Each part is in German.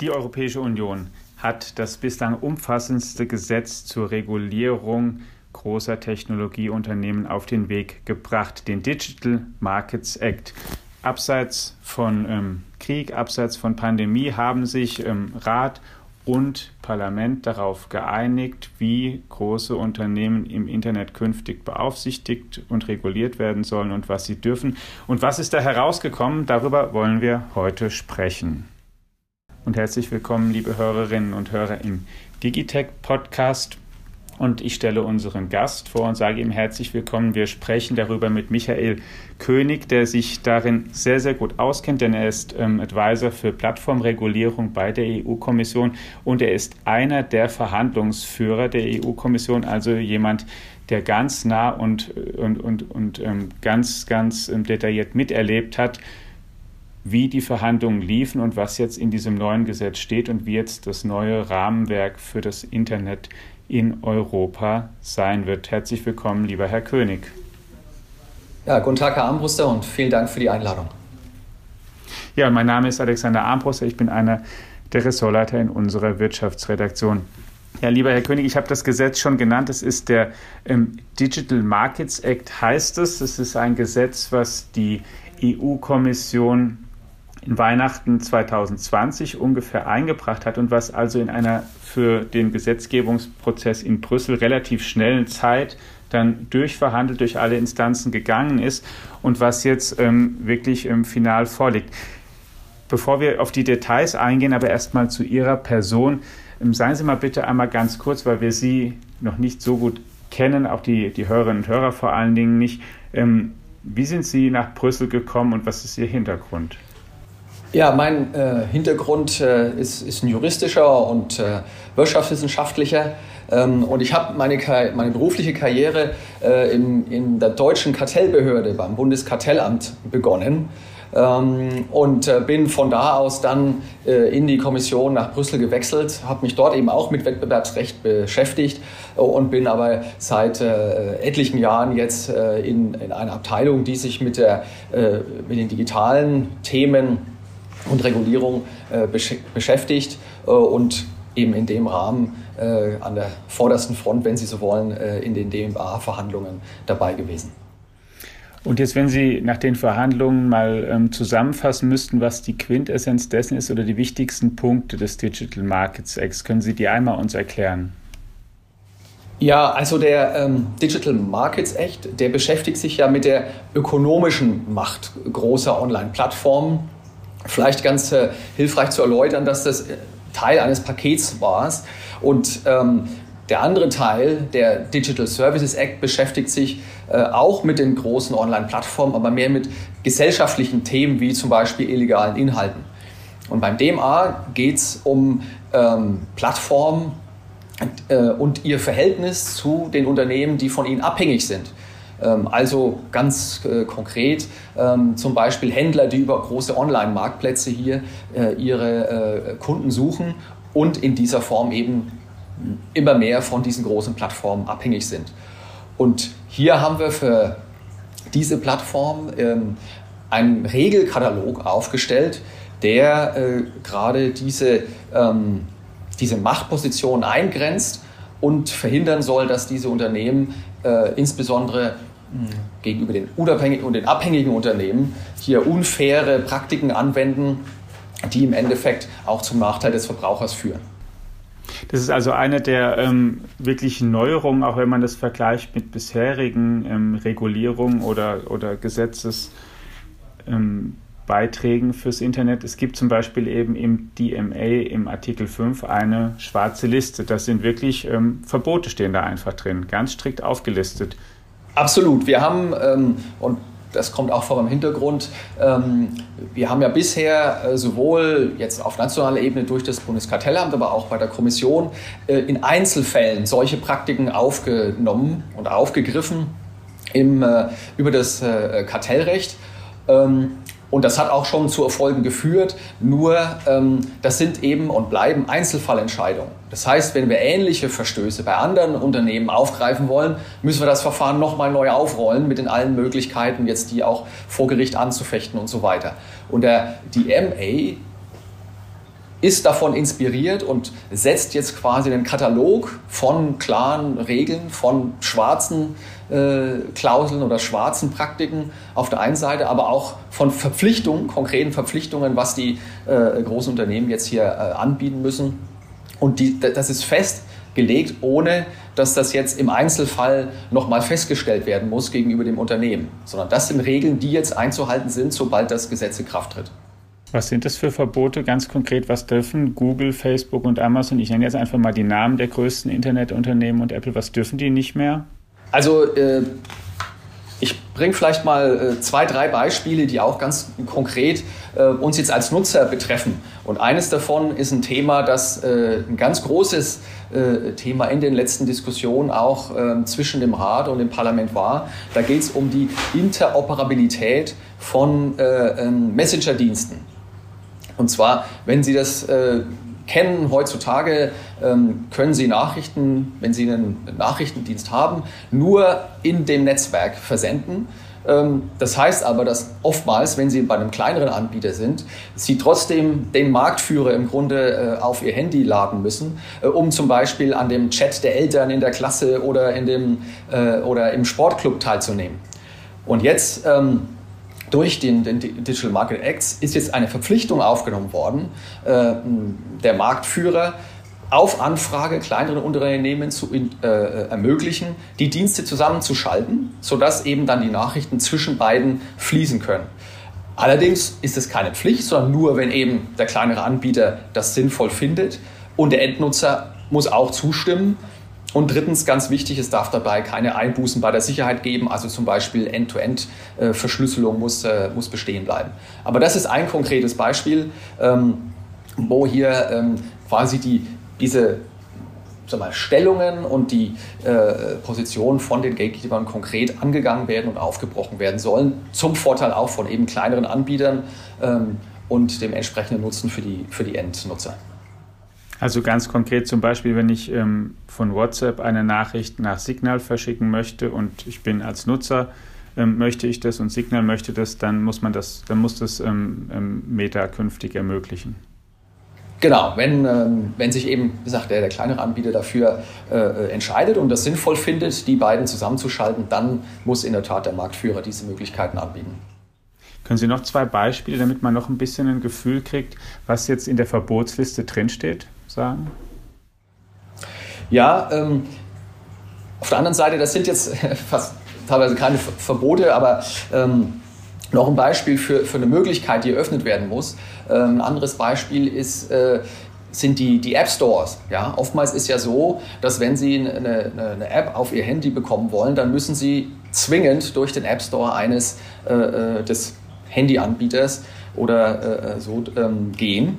Die Europäische Union hat das bislang umfassendste Gesetz zur Regulierung großer Technologieunternehmen auf den Weg gebracht, den Digital Markets Act. Abseits von ähm, Krieg, abseits von Pandemie haben sich ähm, Rat und Parlament darauf geeinigt, wie große Unternehmen im Internet künftig beaufsichtigt und reguliert werden sollen und was sie dürfen. Und was ist da herausgekommen? Darüber wollen wir heute sprechen und herzlich willkommen, liebe Hörerinnen und Hörer im Digitech Podcast. Und ich stelle unseren Gast vor und sage ihm herzlich willkommen. Wir sprechen darüber mit Michael König, der sich darin sehr, sehr gut auskennt, denn er ist ähm, Advisor für Plattformregulierung bei der EU-Kommission und er ist einer der Verhandlungsführer der EU-Kommission, also jemand, der ganz nah und, und, und, und ähm, ganz, ganz ähm, detailliert miterlebt hat, wie die Verhandlungen liefen und was jetzt in diesem neuen Gesetz steht und wie jetzt das neue Rahmenwerk für das Internet in Europa sein wird. Herzlich willkommen, lieber Herr König. Ja, guten Tag, Herr Armbruster, und vielen Dank für die Einladung. Ja, mein Name ist Alexander Armbruster. Ich bin einer der Ressortleiter in unserer Wirtschaftsredaktion. Ja, lieber Herr König, ich habe das Gesetz schon genannt. Es ist der ähm, Digital Markets Act, heißt es. Es ist ein Gesetz, was die EU-Kommission in Weihnachten 2020 ungefähr eingebracht hat und was also in einer für den Gesetzgebungsprozess in Brüssel relativ schnellen Zeit dann durchverhandelt durch alle Instanzen gegangen ist und was jetzt ähm, wirklich im Final vorliegt. Bevor wir auf die Details eingehen, aber erstmal zu Ihrer Person, ähm, seien Sie mal bitte einmal ganz kurz, weil wir Sie noch nicht so gut kennen, auch die, die Hörerinnen und Hörer vor allen Dingen nicht. Ähm, wie sind Sie nach Brüssel gekommen und was ist Ihr Hintergrund? Ja, mein äh, Hintergrund äh, ist, ist, ein juristischer und äh, wirtschaftswissenschaftlicher. Ähm, und ich habe meine, meine, berufliche Karriere äh, in, in, der deutschen Kartellbehörde beim Bundeskartellamt begonnen. Ähm, und äh, bin von da aus dann äh, in die Kommission nach Brüssel gewechselt, habe mich dort eben auch mit Wettbewerbsrecht beschäftigt und bin aber seit etlichen Jahren jetzt in, in, einer Abteilung, die sich mit, der, mit den digitalen Themen und Regulierung äh, beschäftigt äh, und eben in dem Rahmen äh, an der vordersten Front, wenn Sie so wollen, in den DMA-Verhandlungen dabei gewesen. Und jetzt, wenn Sie nach den Verhandlungen mal ähm, zusammenfassen müssten, was die Quintessenz dessen ist oder die wichtigsten Punkte des Digital Markets Acts, können Sie die einmal uns erklären? Ja, also der ähm, Digital Markets Act, der beschäftigt sich ja mit der ökonomischen Macht großer Online-Plattformen Vielleicht ganz äh, hilfreich zu erläutern, dass das äh, Teil eines Pakets war. Und ähm, der andere Teil, der Digital Services Act, beschäftigt sich äh, auch mit den großen Online-Plattformen, aber mehr mit gesellschaftlichen Themen wie zum Beispiel illegalen Inhalten. Und beim DMA geht es um ähm, Plattformen äh, und ihr Verhältnis zu den Unternehmen, die von ihnen abhängig sind. Ähm, also ganz äh, konkret ähm, zum Beispiel Händler, die über große Online-Marktplätze hier äh, ihre äh, Kunden suchen und in dieser Form eben immer mehr von diesen großen Plattformen abhängig sind. Und hier haben wir für diese Plattform ähm, einen Regelkatalog aufgestellt, der gerade diese, diese Machtposition eingrenzt und verhindern soll, dass diese Unternehmen insbesondere gegenüber den unabhängigen und den abhängigen Unternehmen hier unfaire Praktiken anwenden, die im Endeffekt auch zum Nachteil des Verbrauchers führen. Das ist also eine der ähm, wirklichen Neuerungen, auch wenn man das vergleicht mit bisherigen ähm, Regulierungen oder, oder Gesetzesbeiträgen ähm, fürs Internet. Es gibt zum Beispiel eben im DMA im Artikel 5 eine schwarze Liste. Das sind wirklich ähm, Verbote stehen da einfach drin, ganz strikt aufgelistet. Absolut. Wir haben, ähm, und das kommt auch vor meinem Hintergrund. Ähm, wir haben ja bisher äh, sowohl jetzt auf nationaler Ebene durch das Bundeskartellamt, aber auch bei der Kommission äh, in Einzelfällen solche Praktiken aufgenommen und aufgegriffen im, äh, über das äh, Kartellrecht. Ähm, und das hat auch schon zu Erfolgen geführt. Nur ähm, das sind eben und bleiben Einzelfallentscheidungen. Das heißt, wenn wir ähnliche Verstöße bei anderen Unternehmen aufgreifen wollen, müssen wir das Verfahren nochmal neu aufrollen mit den allen Möglichkeiten, jetzt die auch vor Gericht anzufechten und so weiter. Und der, die MA ist davon inspiriert und setzt jetzt quasi einen Katalog von klaren Regeln, von schwarzen äh, Klauseln oder schwarzen Praktiken auf der einen Seite, aber auch von Verpflichtungen, konkreten Verpflichtungen, was die äh, großen Unternehmen jetzt hier äh, anbieten müssen. Und die, das ist festgelegt, ohne dass das jetzt im Einzelfall nochmal festgestellt werden muss gegenüber dem Unternehmen, sondern das sind Regeln, die jetzt einzuhalten sind, sobald das Gesetz in Kraft tritt. Was sind das für Verbote ganz konkret? Was dürfen Google, Facebook und Amazon, ich nenne jetzt einfach mal die Namen der größten Internetunternehmen und Apple, was dürfen die nicht mehr? Also äh, ich bringe vielleicht mal äh, zwei, drei Beispiele, die auch ganz konkret äh, uns jetzt als Nutzer betreffen. Und eines davon ist ein Thema, das äh, ein ganz großes äh, Thema in den letzten Diskussionen auch ähm, zwischen dem Rat und dem Parlament war. Da geht es um die Interoperabilität von äh, ähm, Messenger-Diensten. Und zwar, wenn Sie das äh, kennen, heutzutage ähm, können Sie Nachrichten, wenn Sie einen Nachrichtendienst haben, nur in dem Netzwerk versenden. Ähm, das heißt aber, dass oftmals, wenn Sie bei einem kleineren Anbieter sind, Sie trotzdem den Marktführer im Grunde äh, auf Ihr Handy laden müssen, äh, um zum Beispiel an dem Chat der Eltern in der Klasse oder, in dem, äh, oder im Sportclub teilzunehmen. Und jetzt ähm, durch den, den, Digital Market Act ist jetzt eine Verpflichtung aufgenommen worden, äh, der Marktführer auf Anfrage kleineren Unternehmen zu äh, ermöglichen, die Dienste zusammenzuschalten, sodass eben dann die Nachrichten zwischen beiden fließen können. Allerdings ist es keine Pflicht, sondern nur, wenn eben der kleinere Anbieter das sinnvoll findet und der Endnutzer muss auch zustimmen. Und drittens, ganz wichtig, es darf dabei keine Einbußen bei der Sicherheit geben, also zum Beispiel End-to-End-Verschlüsselung muss, äh, muss bestehen bleiben. Aber das ist ein konkretes Beispiel, ähm, wo hier ähm, quasi die, diese sag mal, Stellungen und die äh, Positionen von den Gatekeepern konkret angegangen werden und aufgebrochen werden sollen, zum Vorteil auch von eben kleineren Anbietern ähm, und dem entsprechenden Nutzen für die, für die Endnutzer. Also ganz konkret zum Beispiel, wenn ich ähm, von WhatsApp eine Nachricht nach Signal verschicken möchte und ich bin als Nutzer, ähm, möchte ich das und Signal möchte das, dann muss man das, dann muss das ähm, ähm Meta künftig ermöglichen. Genau, wenn, ähm, wenn sich eben, wie gesagt, der, der kleinere Anbieter dafür äh, entscheidet und das sinnvoll findet, die beiden zusammenzuschalten, dann muss in der Tat der Marktführer diese Möglichkeiten anbieten. Können Sie noch zwei Beispiele, damit man noch ein bisschen ein Gefühl kriegt, was jetzt in der Verbotsliste drinsteht? sagen? Ja, ähm, auf der anderen Seite, das sind jetzt fast teilweise keine Verbote, aber ähm, noch ein Beispiel für, für eine Möglichkeit, die eröffnet werden muss. Ähm, ein anderes Beispiel ist, äh, sind die, die App Stores. Ja? Oftmals ist ja so, dass wenn Sie eine, eine, App auf Ihr Handy bekommen wollen, dann müssen Sie zwingend durch den App Store eines äh, äh des Handyanbieters oder äh, so ähm, gehen.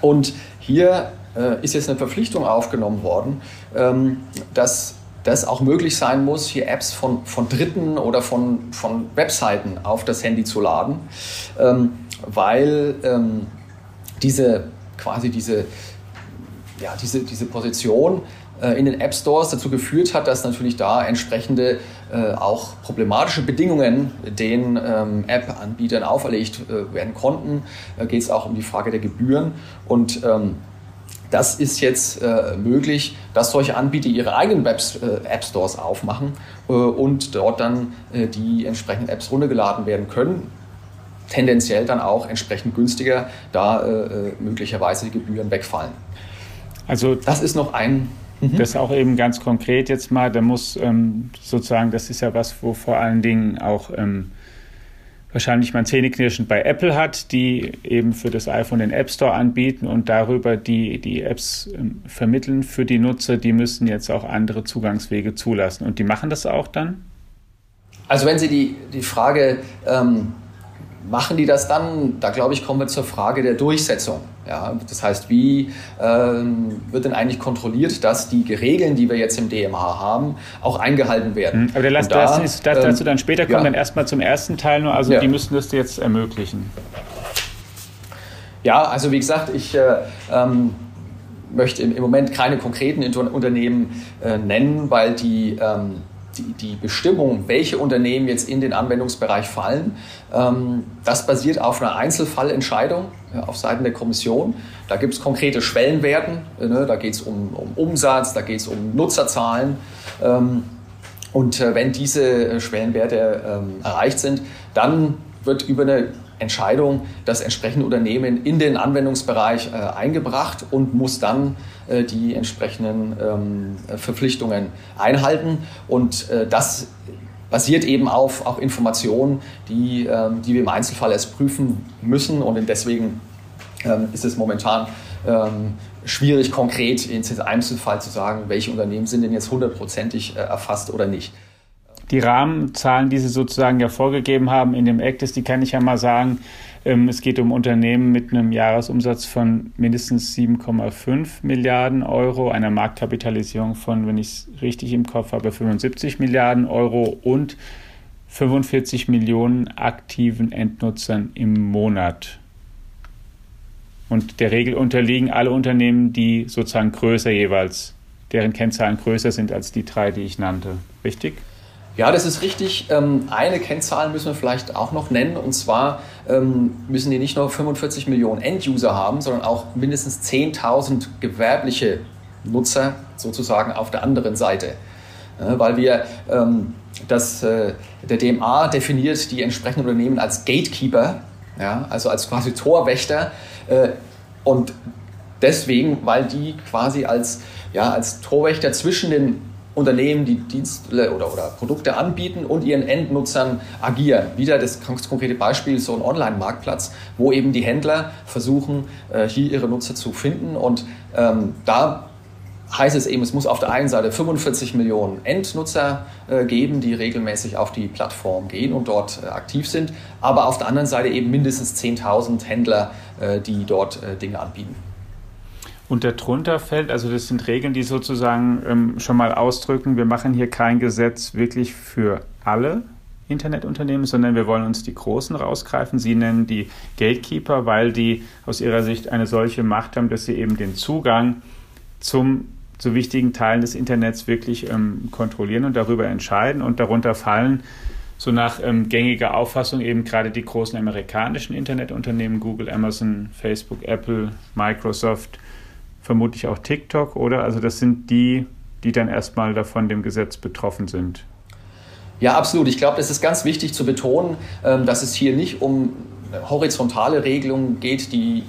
Und hier äh, ist jetzt eine Verpflichtung aufgenommen worden, ähm, dass das auch möglich sein muss, hier Apps von, von Dritten oder von, von Webseiten auf das Handy zu laden, ähm, weil ähm, diese quasi diese, ja, diese, diese Position äh, in den App Stores dazu geführt hat, dass natürlich da entsprechende äh, auch problematische Bedingungen den ähm, App-Anbietern auferlegt äh, werden konnten. Da geht es auch um die Frage der Gebühren und ähm, das ist jetzt äh, möglich, dass solche Anbieter ihre eigenen Webs, äh, App Stores aufmachen äh, und dort dann äh, die entsprechenden Apps runtergeladen werden können. Tendenziell dann auch entsprechend günstiger, da äh, möglicherweise die Gebühren wegfallen. Also das ist noch ein mhm. das auch eben ganz konkret jetzt mal, da muss ähm, sozusagen, das ist ja was, wo vor allen Dingen auch ähm, wahrscheinlich man zähneknirschend bei Apple hat, die eben für das iPhone den App Store anbieten und darüber die, die Apps ähm, vermitteln für die Nutzer, die müssen jetzt auch andere Zugangswege zulassen. Und die machen das auch dann? Also wenn Sie die, die Frage ähm, machen die das dann? Da glaube ich, kommen wir zur Frage der Durchsetzung. Ja, das heißt, wie ähm, wird denn eigentlich kontrolliert, dass die Regeln, die wir jetzt im DMH haben, auch eingehalten werden? Mhm. Aber der lass, da, das ist, das, dazu dann später kommen, ja. dann erstmal zum ersten Teil nur. Also ja. die müssen das jetzt ermöglichen. Ja, also wie gesagt, ich äh, ähm, möchte im, im, Moment keine konkreten Unternehmen äh, nennen, weil die ähm, die, die Bestimmung, welche Unternehmen jetzt in den Anwendungsbereich fallen, ähm, das basiert auf einer Einzelfallentscheidung ja, auf Seiten der Kommission. Da gibt es konkrete Schwellenwerten, äh, ne, da geht es um, um, Umsatz, da geht es um Nutzerzahlen. Ähm, und äh, wenn diese äh, Schwellenwerte ähm, erreicht sind, dann wird über eine Entscheidung das entsprechende Unternehmen in den Anwendungsbereich äh, eingebracht und muss dann äh, die entsprechenden ähm, Verpflichtungen einhalten. Und äh, das basiert eben auf auch Informationen, die, ähm, die wir im Einzelfall erst prüfen müssen. Und deswegen ähm, ist es momentan ähm, schwierig, konkret in diesem Einzelfall zu sagen, welche Unternehmen sind denn jetzt hundertprozentig äh, erfasst oder nicht. Die Rahmenzahlen, die Sie sozusagen ja vorgegeben haben in dem Act, die kann ich ja mal sagen. Ähm, es geht um Unternehmen mit einem Jahresumsatz von mindestens 7,5 Milliarden Euro, einer Marktkapitalisierung von, wenn ich es richtig im Kopf habe, 75 Milliarden Euro und 45 Millionen aktiven Endnutzern im Monat. Und der Regel unterliegen alle Unternehmen, die sozusagen größer jeweils, deren Kennzahlen größer sind als die drei, die ich nannte. Richtig? Ja, das ist richtig. Ähm, eine Kennzahl müssen wir vielleicht auch noch nennen. Und zwar ähm, müssen die nicht nur 45 Millionen End-User haben, sondern auch mindestens 10.000 gewerbliche Nutzer sozusagen auf der anderen Seite. Weil wir ähm, das, äh, der DMA definiert die entsprechenden Unternehmen als Gatekeeper, also als quasi Torwächter äh, und deswegen, weil die quasi als, ja, als Torwächter zwischen den Unternehmen, die Dienste oder, oder Produkte anbieten und ihren Endnutzern agieren. Wieder das konkrete Beispiel, so ein Online-Marktplatz, wo eben die Händler versuchen, äh, hier ihre Nutzer zu finden. Und ähm, da heißt es eben, es muss auf der einen Seite 45 Millionen Endnutzer äh, geben, die regelmäßig auf die Plattform gehen und dort äh, aktiv sind, aber auf der anderen Seite eben mindestens 10.000 Händler, äh, die dort äh, Dinge anbieten. Und darunter fällt, also das sind Regeln, die sozusagen ähm, schon mal ausdrücken, wir machen hier kein Gesetz wirklich für alle Internetunternehmen, sondern wir wollen uns die Großen rausgreifen. Sie nennen die Gatekeeper, weil die aus ihrer Sicht eine solche Macht haben, dass sie eben den Zugang zum zu wichtigen Teilen des Internets wirklich ähm, kontrollieren und darüber entscheiden. Und darunter fallen so nach ähm, gängiger Auffassung eben gerade die großen amerikanischen Internetunternehmen, Google, Amazon, Facebook, Apple, Microsoft, vermutlich auch TikTok, oder? Also das sind die, die dann erstmal davon dem Gesetz betroffen sind. Ja, absolut. Ich glaube, es ist ganz wichtig zu betonen, ähm, dass es hier nicht um horizontale Regelungen geht, die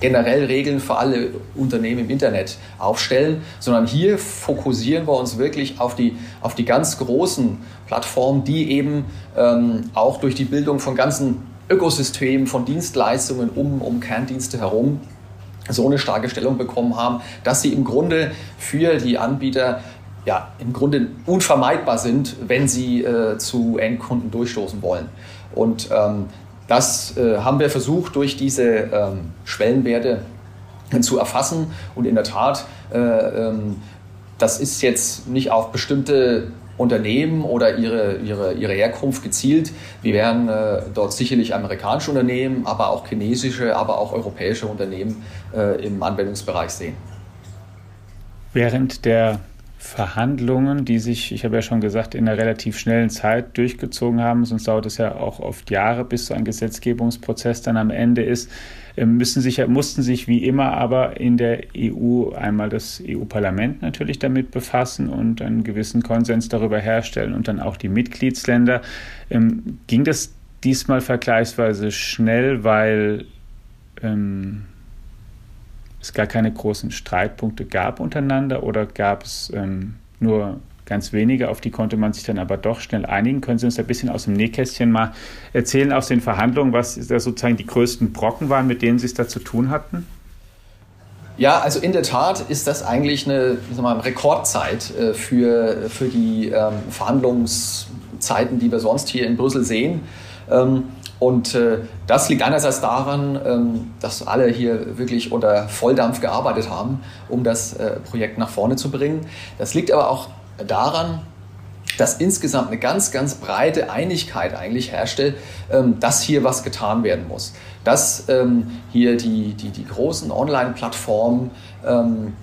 generell Regeln für alle Unternehmen im Internet aufstellen, sondern hier fokussieren wir uns wirklich auf die, auf die ganz großen Plattformen, die eben ähm, auch durch die Bildung von ganzen Ökosystemen, von Dienstleistungen um, um Kerndienste herum so eine starke Stellung bekommen haben, dass sie im Grunde für die Anbieter ja, im Grunde unvermeidbar sind, wenn sie äh, zu Endkunden durchstoßen wollen. Und ähm, das äh, haben wir versucht, durch diese ähm, Schwellenwerte zu erfassen. Und in der Tat, äh, ähm, das ist jetzt nicht auf bestimmte Unternehmen oder ihre, ihre, ihre Herkunft gezielt. Wir werden äh, dort sicherlich amerikanische Unternehmen, aber auch chinesische, aber auch europäische Unternehmen äh, im Anwendungsbereich sehen. Während der Verhandlungen, die sich, ich habe ja schon gesagt, in einer relativ schnellen Zeit durchgezogen haben, sonst dauert es ja auch oft Jahre, bis so ein Gesetzgebungsprozess dann am Ende ist, ähm, müssen sich, mussten sich wie immer aber in der EU einmal das EU-Parlament natürlich damit befassen und einen gewissen Konsens darüber herstellen und dann auch die Mitgliedsländer. Ähm, ging das diesmal vergleichsweise schnell, weil ähm, es gar keine großen Streitpunkte gab untereinander oder gab es ähm, nur ganz wenige, auf die konnte man sich dann aber doch schnell einigen. Können Sie uns ein bisschen aus dem Nähkästchen mal erzählen aus den Verhandlungen, was da sozusagen die größten Brocken waren, mit denen Sie es da zu tun hatten? Ja, also in der Tat ist das eigentlich eine mal, Rekordzeit äh, für, für die ähm, Verhandlungszeiten, die wir sonst hier in Brüssel sehen. Ähm, und äh, das liegt einerseits daran, ähm, dass alle hier wirklich unter Volldampf gearbeitet haben, um das äh, Projekt nach vorne zu bringen. Das liegt aber auch daran, dass insgesamt eine ganz, ganz breite Einigkeit eigentlich herrschte, ähm, dass hier was getan werden muss. Dass ähm, hier die, die, die großen Online-Plattformen ähm,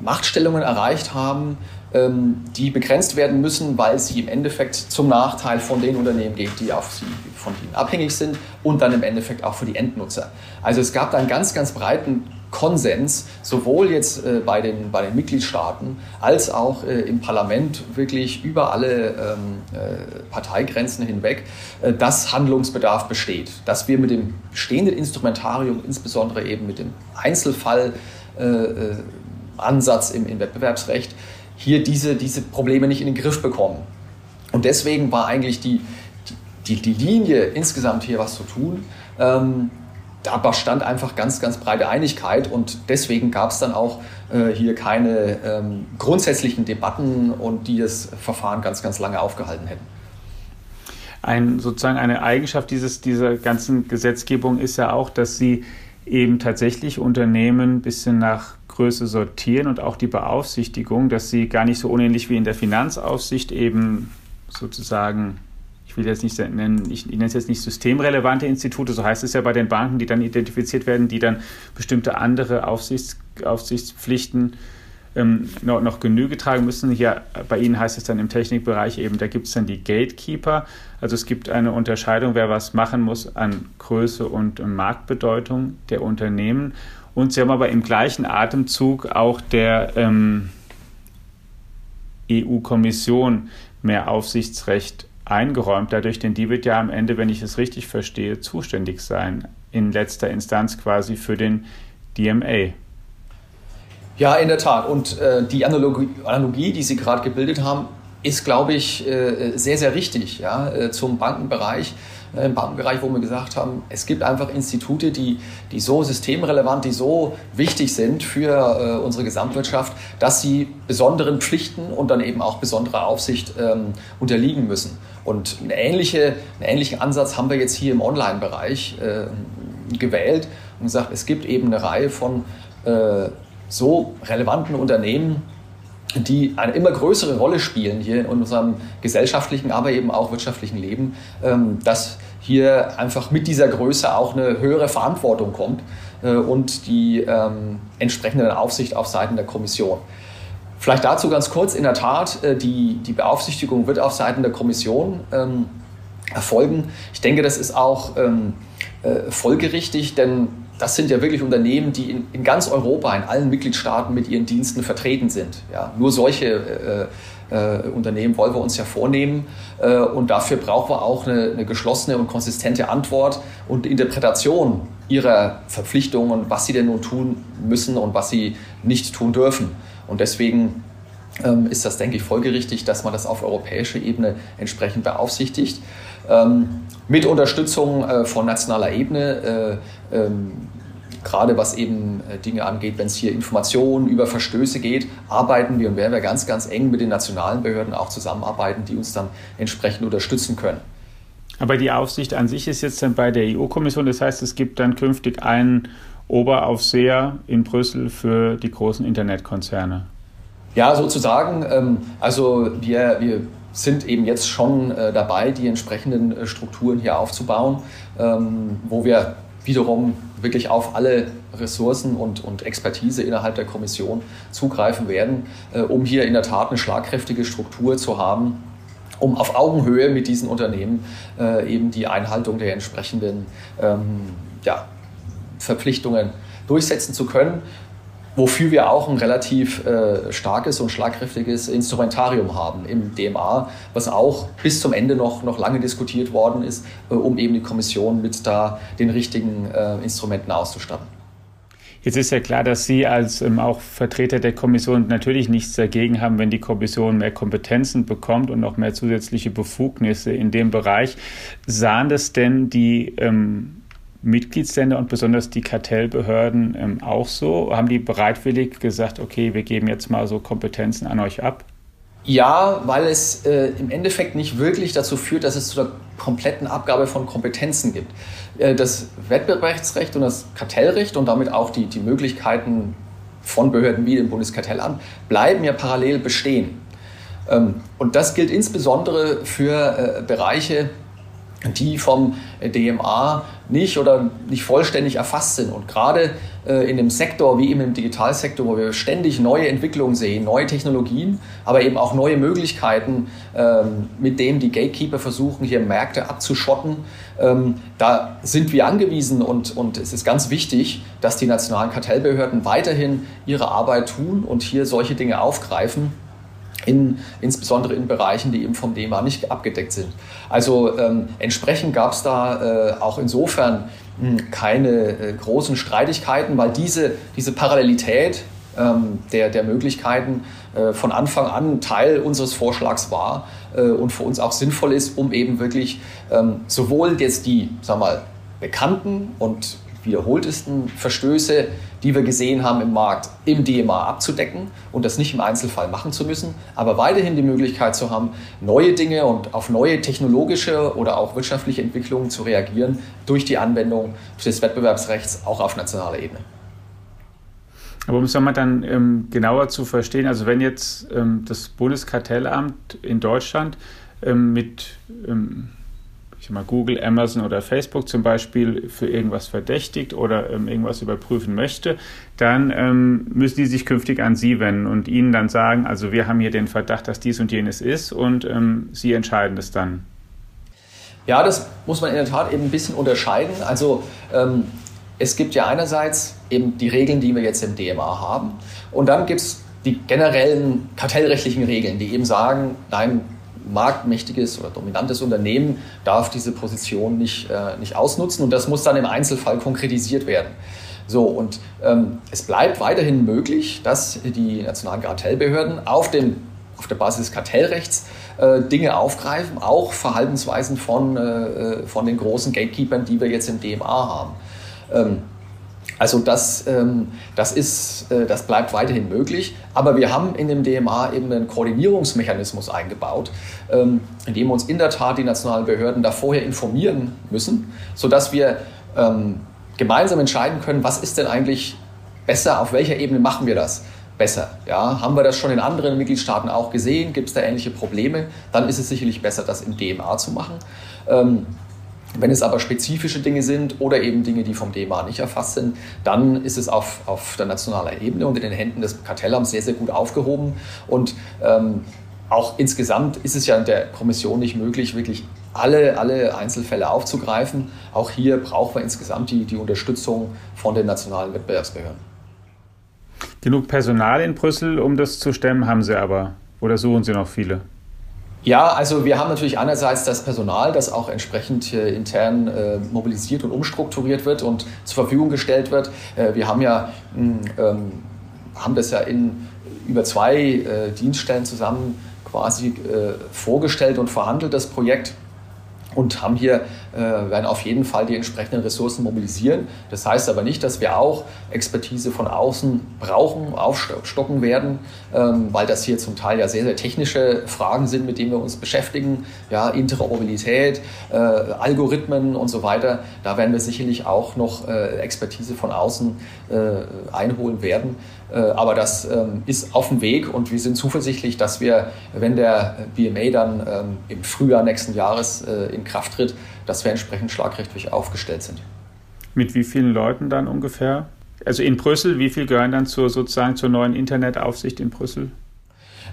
Machtstellungen erreicht haben, die begrenzt werden müssen, weil sie im Endeffekt zum Nachteil von den Unternehmen geht, die auf sie, von ihnen abhängig sind und dann im Endeffekt auch für die Endnutzer. Also es gab da einen ganz, ganz breiten Konsens, sowohl jetzt äh, bei, den, bei den Mitgliedstaaten als auch äh, im Parlament, wirklich über alle ähm, äh, Parteigrenzen hinweg, äh, dass Handlungsbedarf besteht. Dass wir mit dem bestehenden Instrumentarium, insbesondere eben mit dem Einzelfallansatz äh, äh, im, im Wettbewerbsrecht, hier diese, diese Probleme nicht in den Griff bekommen. Und deswegen war eigentlich die, die, die Linie, insgesamt hier was zu tun, ähm, da bestand einfach ganz, ganz breite Einigkeit und deswegen gab es dann auch äh, hier keine ähm, grundsätzlichen Debatten und die das Verfahren ganz, ganz lange aufgehalten hätten. Ein, sozusagen eine Eigenschaft dieses, dieser ganzen Gesetzgebung ist ja auch, dass sie eben tatsächlich Unternehmen ein bisschen nach Größe sortieren und auch die Beaufsichtigung, dass sie gar nicht so unähnlich wie in der Finanzaufsicht eben sozusagen ich will jetzt nicht nennen, ich, nenne es jetzt nicht systemrelevante Institute, so heißt es ja bei den Banken, die dann identifiziert werden, die dann bestimmte andere Aufsichts, Aufsichtspflichten ähm, noch, noch, Genüge tragen müssen. Hier bei Ihnen heißt es dann im Technikbereich eben, da gibt es dann die Gatekeeper. Also es gibt eine Unterscheidung, wer was machen muss an Größe und, Marktbedeutung der Unternehmen. Und sie haben aber im gleichen Atemzug auch der ähm, EU-Kommission mehr Aufsichtsrecht eingeräumt dadurch, denn die wird ja am Ende, wenn ich es richtig verstehe, zuständig sein, in letzter Instanz quasi für den DMA. Ja, in der Tat. Und äh, die Analogie, Analogie, die Sie gerade gebildet haben, ist, glaube ich, äh, sehr, sehr richtig ja, äh, zum Bankenbereich. Äh, im Bankenbereich, wo wir gesagt haben, es gibt einfach Institute, die, die so systemrelevant, die so wichtig sind für äh, unsere Gesamtwirtschaft, dass sie besonderen Pflichten und dann eben auch besonderer Aufsicht ähm, unterliegen müssen. Und eine ähnliche, einen ähnlichen Ansatz haben wir jetzt hier im Online-Bereich äh, gewählt und gesagt, es gibt eben eine Reihe von äh, so relevanten Unternehmen, die eine immer größere Rolle spielen hier in unserem gesellschaftlichen, aber eben auch wirtschaftlichen Leben, ähm, dass hier einfach mit dieser Größe auch eine höhere Verantwortung kommt äh, und die ähm, entsprechende Aufsicht auf Seiten der Kommission. Vielleicht dazu ganz kurz, in der Tat, äh, die, die Beaufsichtigung wird auf Seiten der Kommission ähm, erfolgen. Ich denke, das ist auch äh, folgerichtig, denn das sind ja wirklich Unternehmen, die in, in, ganz Europa, in allen Mitgliedstaaten mit ihren Diensten vertreten sind. Ja, nur solche äh, äh, Unternehmen wollen wir uns ja vornehmen. Äh, und dafür brauchen wir auch eine, eine, geschlossene und konsistente Antwort und Interpretation ihrer Verpflichtungen, was sie denn nun tun müssen und was sie nicht tun dürfen. Und deswegen ähm, ist das, denke ich, folgerichtig, dass man das auf europäischer Ebene entsprechend beaufsichtigt. Ähm, mit Unterstützung äh, von nationaler Ebene, äh, ähm, gerade was eben äh, Dinge angeht, wenn es hier Informationen über Verstöße geht, arbeiten wir und werden wir ganz, ganz eng mit den nationalen Behörden auch zusammenarbeiten, die uns dann entsprechend unterstützen können. Aber die Aufsicht an sich ist jetzt dann bei der EU-Kommission, das heißt, es gibt dann künftig einen Oberaufseher in Brüssel für die großen Internetkonzerne. Ja, sozusagen. Ähm, also wir, wir sind eben jetzt schon äh, dabei, die entsprechenden äh, Strukturen hier aufzubauen, ähm, wo wir wiederum wirklich auf alle Ressourcen und, und Expertise innerhalb der Kommission zugreifen werden, äh, um hier in der Tat eine schlagkräftige Struktur zu haben, um auf Augenhöhe mit diesen Unternehmen eben die Einhaltung der entsprechenden ähm, ja, Verpflichtungen durchsetzen zu können wofür wir auch ein relativ äh, starkes und schlagkräftiges Instrumentarium haben im DMA, was auch bis zum Ende noch, noch lange diskutiert worden ist, äh, um eben die Kommission mit da den richtigen äh, Instrumenten auszustatten. Jetzt ist ja klar, dass Sie als ähm, auch Vertreter der Kommission natürlich nichts dagegen haben, wenn die Kommission mehr Kompetenzen bekommt und noch mehr zusätzliche Befugnisse in dem Bereich. Sahen das denn die ähm, Mitgliedsländer und besonders die Kartellbehörden ähm, auch so? Haben die bereitwillig gesagt, okay, wir geben jetzt mal so Kompetenzen an euch ab? Ja, weil es äh, im Endeffekt nicht wirklich dazu führt, dass es zu der kompletten Abgabe von Kompetenzen gibt. Äh, das Wettbewerbsrecht und das Kartellrecht und damit auch die, die Möglichkeiten von Behörden wie dem Bundeskartellamt bleiben ja parallel bestehen. Ähm, und das gilt insbesondere für äh, Bereiche, die vom DMA nicht oder nicht vollständig erfasst sind. Und gerade äh, in dem Sektor wie eben im Digitalsektor, wo wir ständig neue Entwicklungen sehen, neue Technologien, aber eben auch neue Möglichkeiten, ähm, mit denen die Gatekeeper versuchen, hier Märkte abzuschotten, ähm, da sind wir angewiesen und, und es ist ganz wichtig, dass die nationalen Kartellbehörden weiterhin ihre Arbeit tun und hier solche Dinge aufgreifen in, insbesondere in Bereichen, die eben vom DEMA nicht abgedeckt sind. Also ähm, entsprechend gab es da äh, auch insofern mh, hm, keine äh, großen Streitigkeiten, weil diese, diese Parallelität ähm, der, der Möglichkeiten äh, von Anfang an Teil unseres Vorschlags war äh, und für uns auch sinnvoll ist, um eben wirklich ähm, sowohl jetzt die, sag mal, bekannten und wiederholtesten Verstöße, die wir gesehen haben im Markt, im DMA abzudecken und das nicht im Einzelfall machen zu müssen, aber weiterhin die Möglichkeit zu haben, neue Dinge und auf neue technologische oder auch wirtschaftliche Entwicklungen zu reagieren durch die Anwendung des Wettbewerbsrechts auch auf nationaler Ebene. Aber um es nochmal dann ähm, genauer zu verstehen, also wenn jetzt ähm, das Bundeskartellamt in Deutschland ähm, mit ähm, ich mal, Google, Amazon oder Facebook zum Beispiel für irgendwas verdächtigt oder ähm, irgendwas überprüfen möchte, dann ähm, müssen die sich künftig an Sie wenden und Ihnen dann sagen, also wir haben hier den Verdacht, dass dies und jenes ist und ähm, Sie entscheiden das dann. Ja, das muss man in der Tat eben ein bisschen unterscheiden. Also ähm, es gibt ja einerseits eben die Regeln, die wir jetzt im DMA haben und dann gibt es die generellen kartellrechtlichen Regeln, die eben sagen, nein, marktmächtiges oder dominantes Unternehmen darf diese Position nicht, äh, nicht ausnutzen und das muss dann im Einzelfall konkretisiert werden. So, und ähm, es bleibt weiterhin möglich, dass die nationalen Kartellbehörden auf, den, auf der Basis des Kartellrechts äh, Dinge aufgreifen, auch Verhaltensweisen von, äh, äh von den großen Gatekeepern, die wir jetzt im DMA haben. Ähm, also das, ähm, das, ist, äh, das bleibt weiterhin möglich, aber wir haben in dem DMA eben einen Koordinierungsmechanismus eingebaut, ähm, in dem uns in der Tat die nationalen Behörden da vorher informieren müssen, sodass wir ähm, gemeinsam entscheiden können, was ist denn eigentlich besser, auf welcher Ebene machen wir das besser. Ja, haben wir das schon in anderen Mitgliedstaaten auch gesehen? Gibt es da ähnliche Probleme? Dann ist es sicherlich besser, das im DMA zu machen. Ähm, wenn es aber spezifische Dinge sind oder eben Dinge, die vom DMA nicht erfasst sind, dann ist es auf, auf der nationalen Ebene und in den Händen des Kartellamts sehr, sehr gut aufgehoben. Und ähm, auch insgesamt ist es ja in der Kommission nicht möglich, wirklich alle, alle Einzelfälle aufzugreifen. Auch hier brauchen wir insgesamt die, die Unterstützung von den nationalen Wettbewerbsbehörden. Genug Personal in Brüssel, um das zu stemmen, haben Sie aber. Oder suchen Sie noch viele? Ja, also wir haben natürlich einerseits das Personal, das auch entsprechend intern äh, mobilisiert und umstrukturiert wird und zur Verfügung gestellt wird. Äh, wir haben ja hm, ähm, haben das ja in über zwei äh, Dienststellen zusammen quasi vorgestellt und verhandelt, das Projekt und haben hier, werden auf jeden Fall die entsprechenden Ressourcen mobilisieren. Das heißt aber nicht, dass wir auch Expertise von außen brauchen, aufstocken werden, ähm, weil das hier zum Teil ja sehr, sehr technische Fragen sind, mit denen wir uns beschäftigen. Ja, Interoperabilität, äh, Algorithmen und so weiter. Da werden wir sicherlich auch noch äh, Expertise von außen äh, einholen werden. Äh, aber das ähm, ist auf dem Weg und wir sind zuversichtlich, dass wir, wenn der BMA dann ähm, im Frühjahr nächsten Jahres äh, in Kraft tritt, dass wir entsprechend schlagkräftig aufgestellt sind. Mit wie vielen Leuten dann ungefähr? Also in Brüssel, wie viel gehören dann zur, sozusagen zur neuen Internetaufsicht in Brüssel?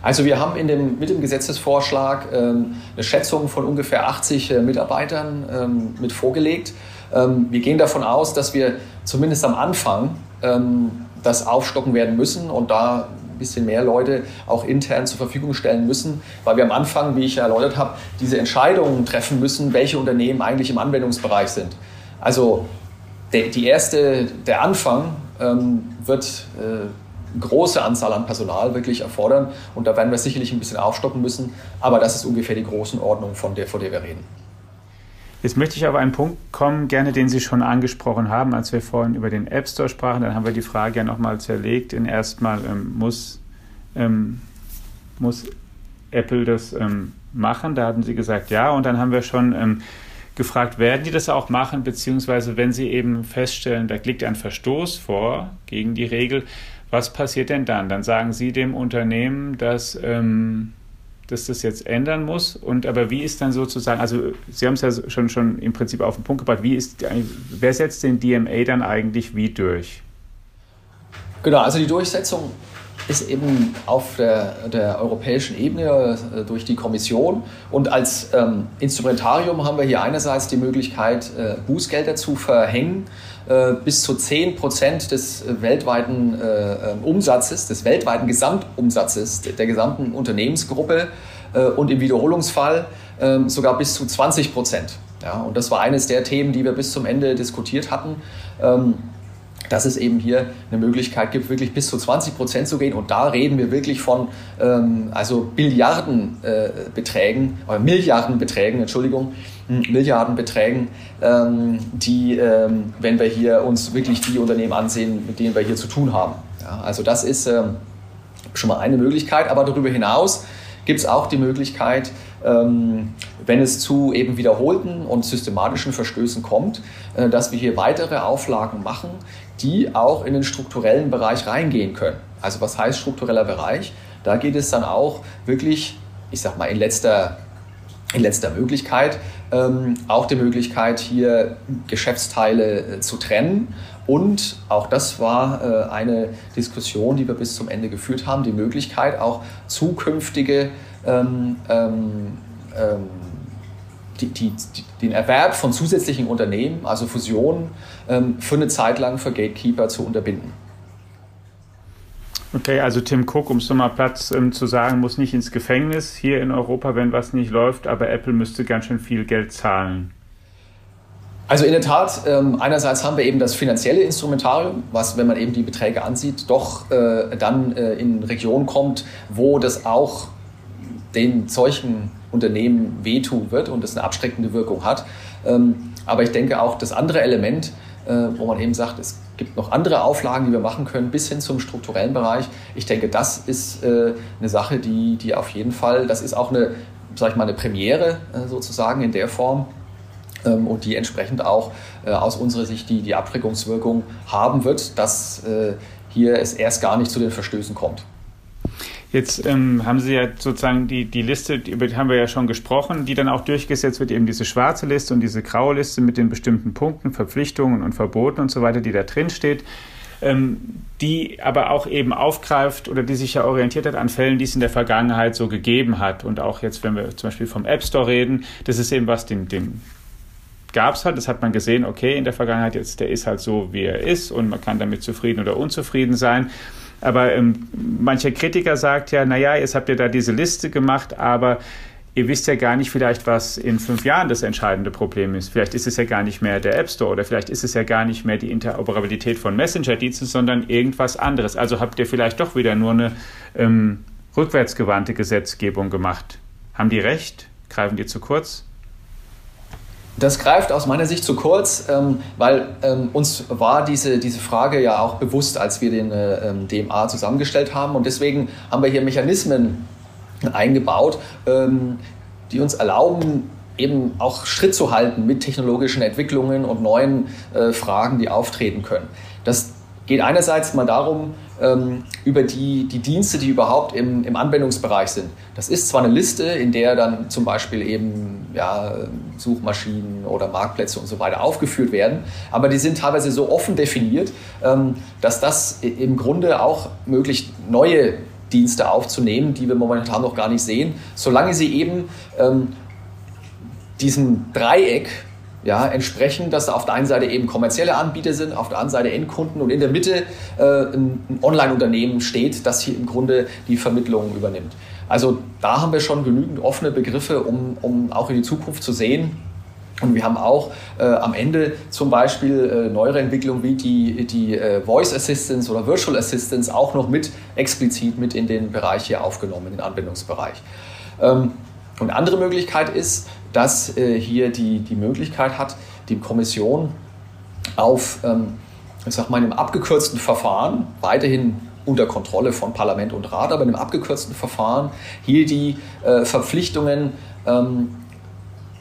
Also wir haben in dem, mit dem Gesetzesvorschlag ähm, eine Schätzung von ungefähr 80 äh, Mitarbeitern ähm, mit vorgelegt. Ähm, wir gehen davon aus, dass wir zumindest am Anfang ähm, das aufstocken werden müssen und da bisschen mehr Leute auch intern zur Verfügung stellen müssen, weil wir am Anfang, wie ich erläutert habe, diese Entscheidungen treffen müssen, welche Unternehmen eigentlich im Anwendungsbereich sind. Also der, die erste, der Anfang ähm, wird äh, eine große Anzahl an Personal wirklich erfordern und da werden wir sicherlich ein bisschen aufstocken müssen, aber das ist ungefähr die Größenordnung, von der, von der wir reden. Jetzt möchte ich auf einen Punkt kommen, gerne den Sie schon angesprochen haben, als wir vorhin über den App Store sprachen. Dann haben wir die Frage ja nochmal zerlegt. In erstmal ähm, muss, ähm, muss Apple das ähm, machen. Da hatten Sie gesagt, ja. Und dann haben wir schon ähm, gefragt, werden die das auch machen, beziehungsweise wenn Sie eben feststellen, da liegt ein Verstoß vor gegen die Regel, was passiert denn dann? Dann sagen Sie dem Unternehmen, dass ähm, dass das jetzt ändern muss. Und aber wie ist dann sozusagen, also Sie haben es ja schon, schon im Prinzip auf den Punkt gebracht, wie ist, wer setzt den DMA dann eigentlich wie durch? Genau, also die Durchsetzung ist eben auf der, der europäischen Ebene äh, durch die Kommission. Und als ähm, Instrumentarium haben wir hier einerseits die Möglichkeit, äh, Bußgelder zu verhängen, bis zu 10 Prozent des weltweiten äh, ähm, Umsatzes, des weltweiten Gesamtumsatzes der gesamten Unternehmensgruppe äh, und im Wiederholungsfall ähm, sogar bis zu 20 Prozent. Ja, und das war eines der Themen, die wir bis zum Ende diskutiert hatten. Ähm, dass es eben hier eine Möglichkeit gibt, wirklich bis zu 20 Prozent zu gehen. Und da reden wir wirklich von also Billiardenbeträgen, äh, oder Milliardenbeträgen, Entschuldigung, Milliardenbeträgen, ähm, die, ähm, wenn wir hier uns wirklich die Unternehmen ansehen, mit denen wir hier zu tun haben. Ja, also das ist ähm, schon mal eine Möglichkeit. Aber darüber hinaus gibt es auch die Möglichkeit, wenn es zu eben wiederholten und systematischen Verstößen kommt, äh, dass wir hier weitere Auflagen machen, die auch in den strukturellen Bereich reingehen können. Also was heißt struktureller Bereich? Da geht es dann auch wirklich, ich sag mal, in letzter, in letzter Möglichkeit, ähm, auch die Möglichkeit, hier Geschäftsteile äh, zu trennen. Und auch das war äh, eine Diskussion, die wir bis zum Ende geführt haben, die Möglichkeit, auch zukünftige ähm, ähm, ähm die, die, den Erwerb von zusätzlichen Unternehmen, also Fusionen, ähm, für eine Zeit lang für Gatekeeper zu unterbinden. Okay, also Tim Cook, um es nochmal Platz ähm, zu sagen, muss nicht ins Gefängnis hier in Europa, wenn was nicht läuft, aber Apple müsste ganz schön viel Geld zahlen. Also in der Tat, ähm, einerseits haben wir eben das finanzielle Instrumentarium, was, wenn man eben die Beträge ansieht, doch äh, dann äh, in Regionen kommt, wo das auch den solchen Unternehmen wehtun wird und das eine abschreckende Wirkung hat. Ähm, aber ich denke auch, das andere Element, wo man eben sagt, es gibt noch andere Auflagen, die wir machen können, bis hin zum strukturellen Bereich. Ich denke, das ist äh, eine Sache, die, die auf jeden Fall, das ist auch eine, sag ich mal, eine Premiere äh, sozusagen in der Form ähm, und die entsprechend auch aus unserer Sicht die, die Abschreckungswirkung haben wird, dass hier es erst gar nicht zu den Verstößen kommt. Jetzt ähm, haben Sie ja sozusagen die, die Liste, über die haben wir ja schon gesprochen, die dann auch durchgesetzt wird, eben diese schwarze Liste und diese graue Liste mit den bestimmten Punkten, Verpflichtungen und Verboten und so weiter, die da drin steht, ähm, die aber auch eben aufgreift oder die sich ja orientiert hat an Fällen, die es in der Vergangenheit so gegeben hat. Und auch jetzt, wenn wir zum Beispiel vom App Store reden, das ist eben was, den, den gab es halt, das hat man gesehen, okay, in der Vergangenheit jetzt, der ist halt so, wie er ist und man kann damit zufrieden oder unzufrieden sein. Aber ähm, mancher Kritiker sagt ja, naja, jetzt habt ihr da diese Liste gemacht, aber ihr wisst ja gar nicht vielleicht, was in fünf Jahren das entscheidende Problem ist. Vielleicht ist es ja gar nicht mehr der App Store oder vielleicht ist es ja gar nicht mehr die Interoperabilität von Messenger-Diensten, sondern irgendwas anderes. Also habt ihr vielleicht doch wieder nur eine ähm, rückwärtsgewandte Gesetzgebung gemacht. Haben die recht? Greifen die zu kurz? Das greift aus meiner Sicht zu kurz, ähm, weil ähm, uns war diese, diese Frage ja auch bewusst, als wir den äh, ähm, DMA zusammengestellt haben. Und deswegen haben wir hier Mechanismen eingebaut, ähm, die uns erlauben, eben auch Schritt zu halten mit technologischen Entwicklungen und neuen äh, Fragen, die auftreten können. Das geht einerseits mal darum, über die, die Dienste, die überhaupt im, im Anwendungsbereich sind. Das ist zwar eine Liste, in der dann zum Beispiel eben ja, Suchmaschinen oder Marktplätze und so weiter aufgeführt werden, aber die sind teilweise so offen definiert, ähm, dass das im Grunde auch möglich neue Dienste aufzunehmen, die wir momentan noch gar nicht sehen, solange sie eben ähm, diesem Dreieck ja, entsprechend, dass auf der einen Seite eben kommerzielle Anbieter sind, auf der anderen Seite Endkunden und in der Mitte äh, ein, ein Online-Unternehmen steht, das hier im Grunde die Vermittlung übernimmt. Also da haben wir schon genügend offene Begriffe, um, um auch in die Zukunft zu sehen. Und wir haben auch äh, am Ende zum Beispiel äh, neuere Entwicklungen wie die, die äh, Voice Assistance oder Virtual Assistance auch noch mit explizit mit in den Bereich hier aufgenommen, in den Anwendungsbereich. Ähm, und eine andere Möglichkeit ist, dass äh, hier die, die Möglichkeit hat, die Kommission auf, ähm, ich sag mal, einem abgekürzten Verfahren, weiterhin unter Kontrolle von Parlament und Rat, aber in einem abgekürzten Verfahren hier die äh, Verpflichtungen ähm,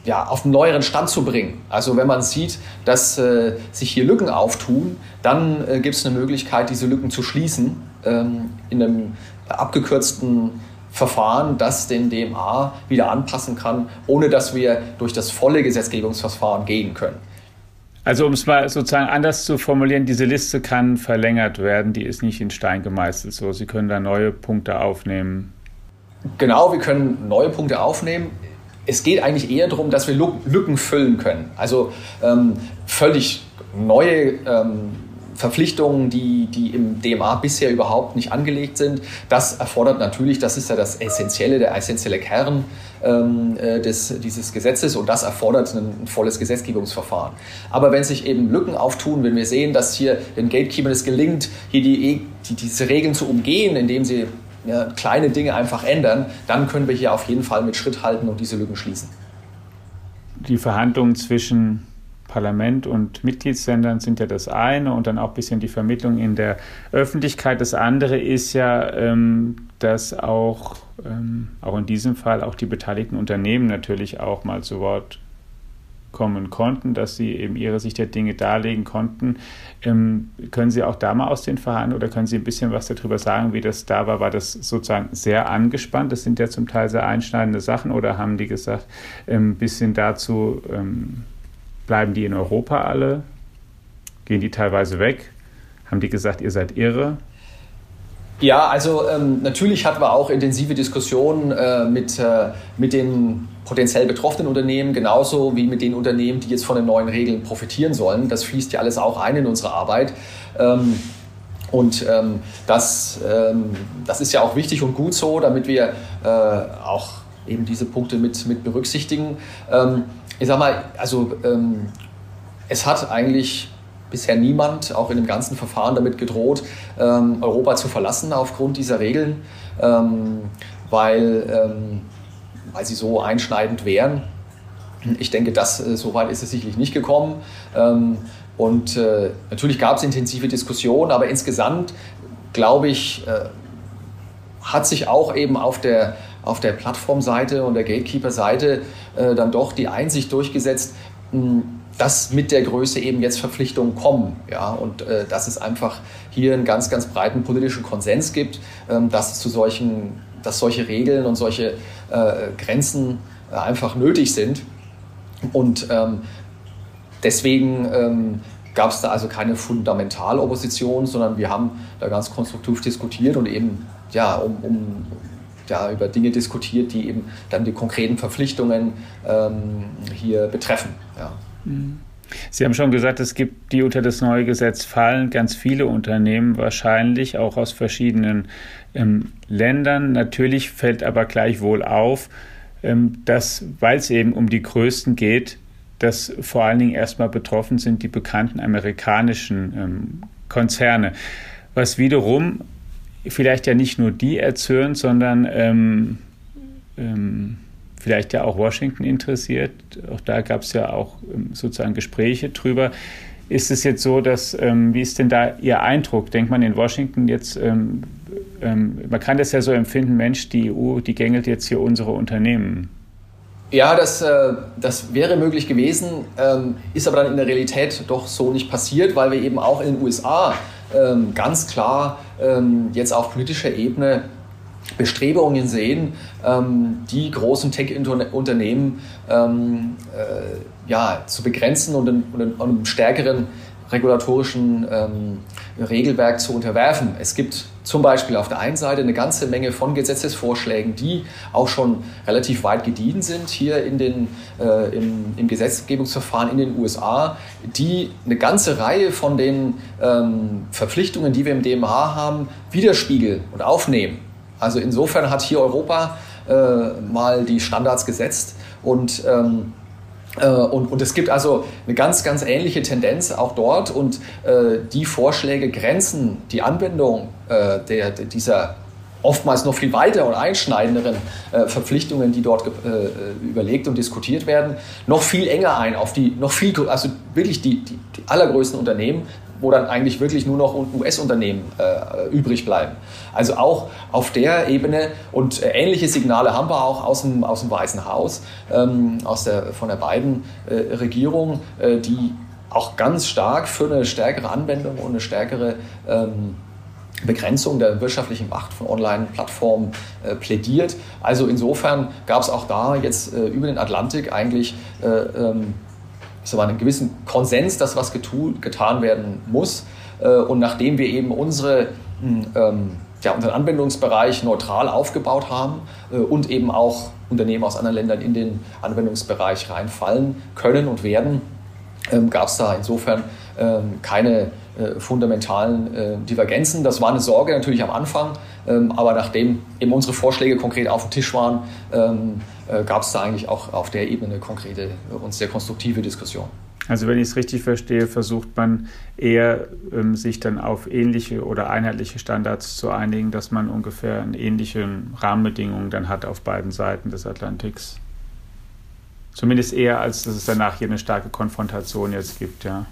ja, auf einen neueren Stand zu bringen. Also wenn man sieht, dass äh, sich hier Lücken auftun, dann äh, gibt es eine Möglichkeit, diese Lücken zu schließen ähm, in einem abgekürzten Verfahren, das den DMA wieder anpassen kann, ohne dass wir durch das volle Gesetzgebungsverfahren gehen können. Also um es mal sozusagen anders zu formulieren, diese Liste kann verlängert werden, die ist nicht in Stein gemeißelt. So, Sie können da neue Punkte aufnehmen. Genau, wir können neue Punkte aufnehmen. Es geht eigentlich eher darum, dass wir Lücken füllen können. Also ähm, völlig neue ähm, Verpflichtungen, die, die im DMA bisher überhaupt nicht angelegt sind. Das erfordert natürlich, das ist ja das Essentielle, der essentielle Kern ähm, äh, des, dieses Gesetzes und das erfordert ein, ein, volles Gesetzgebungsverfahren. Aber wenn sich eben Lücken auftun, wenn wir sehen, dass hier den Gatekeepern es gelingt, hier die, die, diese Regeln zu umgehen, indem sie ja, kleine Dinge einfach ändern, dann können wir hier auf jeden Fall mit Schritt halten und diese Lücken schließen. Die Verhandlungen zwischen Parlament und Mitgliedsländern sind ja das eine und dann auch ein bisschen die Vermittlung in der Öffentlichkeit. Das andere ist ja, ähm, dass auch, ähm, auch in diesem Fall auch die beteiligten Unternehmen natürlich auch mal zu Wort kommen konnten, dass sie eben ihre Sicht der Dinge darlegen konnten. Ähm, können Sie auch da mal aus den Verhandlungen oder können Sie ein bisschen was darüber sagen, wie das da war? War das sozusagen sehr angespannt? Das sind ja zum Teil sehr einschneidende Sachen oder haben die gesagt, ein bisschen dazu, Bleiben die in Europa alle? Gehen die teilweise weg? Haben die gesagt, ihr seid irre? Ja, also ähm, natürlich hatten wir auch intensive Diskussionen äh, mit, äh, mit den potenziell betroffenen Unternehmen, genauso wie mit den Unternehmen, die jetzt von den neuen Regeln profitieren sollen. Das fließt ja alles auch ein in unsere Arbeit. Ähm, und ähm, das, ähm, das ist ja auch wichtig und gut so, damit wir äh, auch eben diese Punkte mit, mit berücksichtigen. Ähm, ich sag mal, also ähm, es hat eigentlich bisher niemand, auch in dem ganzen Verfahren, damit gedroht, ähm, Europa zu verlassen aufgrund dieser Regeln, ähm, weil, ähm, weil sie so einschneidend wären. Ich denke, das, äh, so weit ist es sicherlich nicht gekommen. Ähm, und äh, natürlich gab es intensive Diskussionen, aber insgesamt, glaube ich, äh, hat sich auch eben auf der, auf der Plattformseite und der Gatekeeper-Seite äh, dann doch die Einsicht durchgesetzt, mh, dass mit der Größe eben jetzt Verpflichtungen kommen. Ja? Und äh, dass es einfach hier einen ganz, ganz breiten politischen Konsens gibt, ähm, dass, zu solchen, dass solche Regeln und solche äh, Grenzen äh, einfach nötig sind. Und ähm, deswegen ähm, gab es da also keine Fundamentalopposition, sondern wir haben da ganz konstruktiv diskutiert und eben ja, um, um ja, über Dinge diskutiert, die eben dann die konkreten Verpflichtungen ähm, hier betreffen. Ja. Mhm. Sie haben schon gesagt, es gibt, die unter das neue Gesetz fallen, ganz viele Unternehmen wahrscheinlich, auch aus verschiedenen ähm, Ländern. Natürlich fällt aber gleichwohl auf, ähm, dass, weil es eben um die Größten geht, dass vor allen Dingen erstmal betroffen sind die bekannten amerikanischen ähm, Konzerne, was wiederum vielleicht ja nicht nur die erzürnt, sondern ähm, ähm, vielleicht ja auch Washington interessiert. Auch da gab es ja auch ähm, sozusagen Gespräche drüber. Ist es jetzt so, dass, ähm, wie ist denn da Ihr Eindruck? Denkt man in Washington jetzt, ähm, ähm, man kann das ja so empfinden, Mensch, die EU, die gängelt jetzt hier unsere Unternehmen. Ja, das, äh, das wäre möglich gewesen, ähm, ist aber dann in der Realität doch so nicht passiert, weil wir eben auch in den USA ganz klar ähm, jetzt auf politischer Ebene Bestrebungen sehen, ähm, die großen Tech-Unternehmen ähm, äh, ja, zu begrenzen und, einem stärkeren regulatorischen ähm, Regelwerk zu unterwerfen. Es gibt zum Beispiel auf der einen Seite eine ganze Menge von Gesetzesvorschlägen, die auch schon relativ weit gediehen sind hier in den, äh, im, im, Gesetzgebungsverfahren in den USA, die eine ganze Reihe von den ähm, Verpflichtungen, die wir im DMH haben, widerspiegeln und aufnehmen. Also insofern hat hier Europa äh, mal die Standards gesetzt und ähm, äh, und, und, es gibt also eine ganz, ganz ähnliche Tendenz auch dort. Und äh, die Vorschläge grenzen die Anwendung äh, der, dieser oftmals noch viel weiter und einschneidenderen äh, Verpflichtungen, die dort äh, überlegt und diskutiert werden, noch viel enger ein auf die noch viel, also wirklich die, die, die allergrößten Unternehmen, wo dann eigentlich wirklich nur noch US-Unternehmen äh, übrig bleiben. Also auch auf der Ebene und äh, ähnliche Signale haben wir auch aus dem, aus dem Weißen Haus, ähm, aus der, von der beiden äh, Regierung, äh, die auch ganz stark für eine stärkere Anwendung und eine stärkere ähm, Begrenzung der wirtschaftlichen Macht von Online-Plattformen äh, plädiert. Also insofern gab es auch da jetzt äh, über den Atlantik eigentlich äh, ähm, so einen gewissen Konsens, dass was getan werden muss. Äh, und nachdem wir eben unsere, hm, ähm, ja, unseren Anwendungsbereich neutral aufgebaut haben äh, und eben auch Unternehmen aus anderen Ländern in den Anwendungsbereich reinfallen können und werden, ähm, gab es da insofern ähm, keine äh, fundamentalen Divergenzen. Das war eine Sorge natürlich am Anfang, aber nachdem eben unsere Vorschläge konkret auf dem Tisch waren, gab es da eigentlich auch auf der Ebene eine konkrete und sehr konstruktive Diskussion. Also wenn ich es richtig verstehe, versucht man eher, ähm, sich dann auf ähnliche oder einheitliche Standards zu einigen, dass man ungefähr ähnliche Rahmenbedingungen dann hat auf beiden Seiten des Atlantiks. Zumindest eher, als dass es danach hier eine starke Konfrontation jetzt gibt, ja.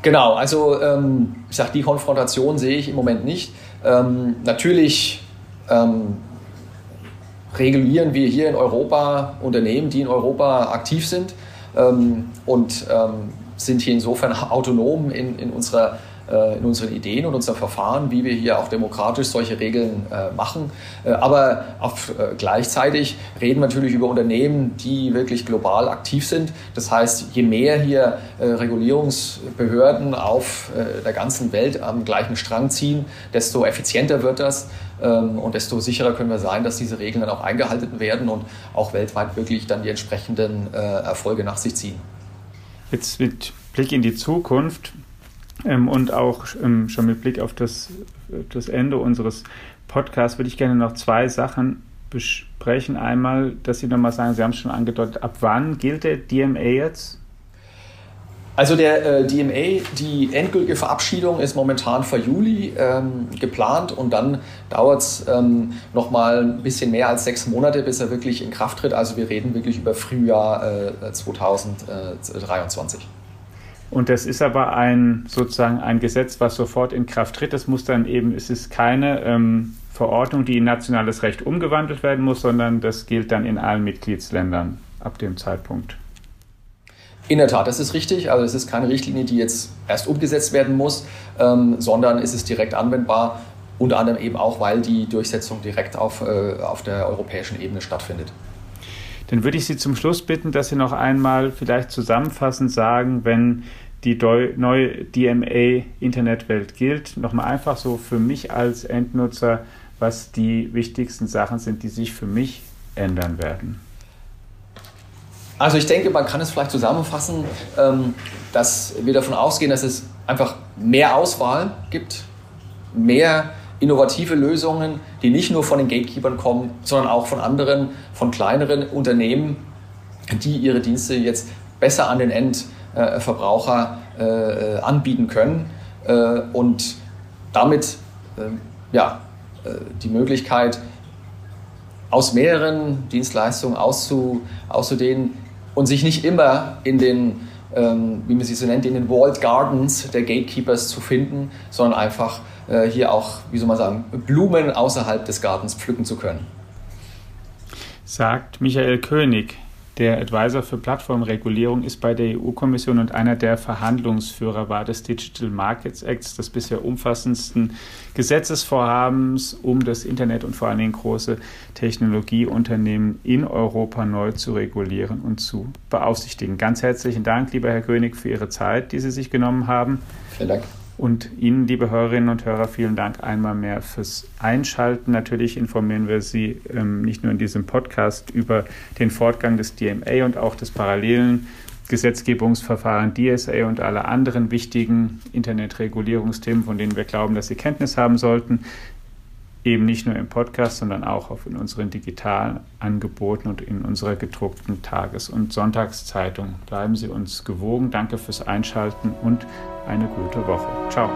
Genau, also ähm, ich sage, die Konfrontation sehe ich im Moment nicht. Ähm, natürlich ähm, regulieren wir hier in Europa Unternehmen, die in Europa aktiv sind ähm, und ähm, sind hier insofern autonom in, in unserer äh, in unseren Ideen und unserem Verfahren, wie wir hier auch demokratisch solche Regeln äh, machen. Äh, aber auf, gleichzeitig reden wir natürlich über Unternehmen, die wirklich global aktiv sind. Das heißt, je mehr hier Regulierungsbehörden auf der ganzen Welt am gleichen Strang ziehen, desto effizienter wird das und desto sicherer können wir sein, dass diese Regeln dann auch eingehalten werden und auch weltweit wirklich dann die entsprechenden Erfolge nach sich ziehen. Jetzt mit Blick in die Zukunft ähm, und auch ähm, schon mit Blick auf das, das Ende unseres Podcasts würde ich gerne noch zwei Sachen besprechen. Einmal, dass Sie nochmal sagen, Sie haben es schon angedeutet, ab wann gilt der DMA jetzt? Also der äh, DMA, die endgültige Verabschiedung ist momentan für Juli ähm, geplant und dann dauert es ähm, nochmal ein bisschen mehr als sechs Monate, bis er wirklich in Kraft tritt. Also wir reden wirklich über Frühjahr äh, 2023. Und das ist aber ein sozusagen ein Gesetz, was sofort in Kraft tritt. Das muss dann eben, es ist keine ähm, Verordnung, die in nationales Recht umgewandelt werden muss, sondern das gilt dann in allen Mitgliedsländern ab dem Zeitpunkt. In der Tat, das ist richtig. Also es ist keine Richtlinie, die jetzt erst umgesetzt werden muss, ähm, sondern ist direkt anwendbar. Unter anderem eben auch, weil die Durchsetzung direkt auf, äh, auf der europäischen Ebene stattfindet. Dann würde ich Sie zum Schluss bitten, dass Sie noch einmal vielleicht zusammenfassend sagen, wenn die neue DMA-Internetwelt gilt, nochmal einfach so für mich als Endnutzer, was die wichtigsten Sachen sind, die sich für mich ändern werden. Also ich denke, man kann es vielleicht zusammenfassen, ähm, dass wir davon ausgehen, dass es einfach mehr Auswahl gibt, mehr innovative Lösungen, die nicht nur von den Gatekeepern kommen, sondern auch von anderen, von kleineren Unternehmen, die ihre Dienste jetzt besser an den Endverbraucher äh, anbieten können äh, und damit äh, ja, die Möglichkeit, aus mehreren Dienstleistungen auszu, auszudehnen und sich nicht immer in den, ähm, wie man sie so nennt, in den Walled Gardens der Gatekeepers zu finden, sondern einfach äh, hier auch, wie soll man sagen, Blumen außerhalb des Gartens pflücken zu können. Sagt Michael König, der Advisor für Plattformregulierung ist bei der EU-Kommission und einer der Verhandlungsführer war des Digital Markets Acts, des bisher umfassendsten Gesetzesvorhabens, um das Internet und vor allen Dingen große Technologieunternehmen in Europa neu zu regulieren und zu beaufsichtigen. Ganz herzlichen Dank, lieber Herr König, für Ihre Zeit, die Sie sich genommen haben. Vielen Dank. Und Ihnen, liebe Hörerinnen und Hörer, vielen Dank einmal mehr fürs Einschalten. Natürlich informieren wir Sie ähm, nicht nur in diesem Podcast über den Fortgang des DMA und auch des parallelen Gesetzgebungsverfahren DSA und alle anderen wichtigen Internetregulierungsthemen, von denen wir glauben, dass Sie Kenntnis haben sollten. Eben nicht nur im Podcast, sondern auch in unseren digitalen Angeboten und in unserer gedruckten Tages- und Sonntagszeitung. Bleiben Sie uns gewogen. Danke fürs Einschalten und eine gute Woche. Ciao.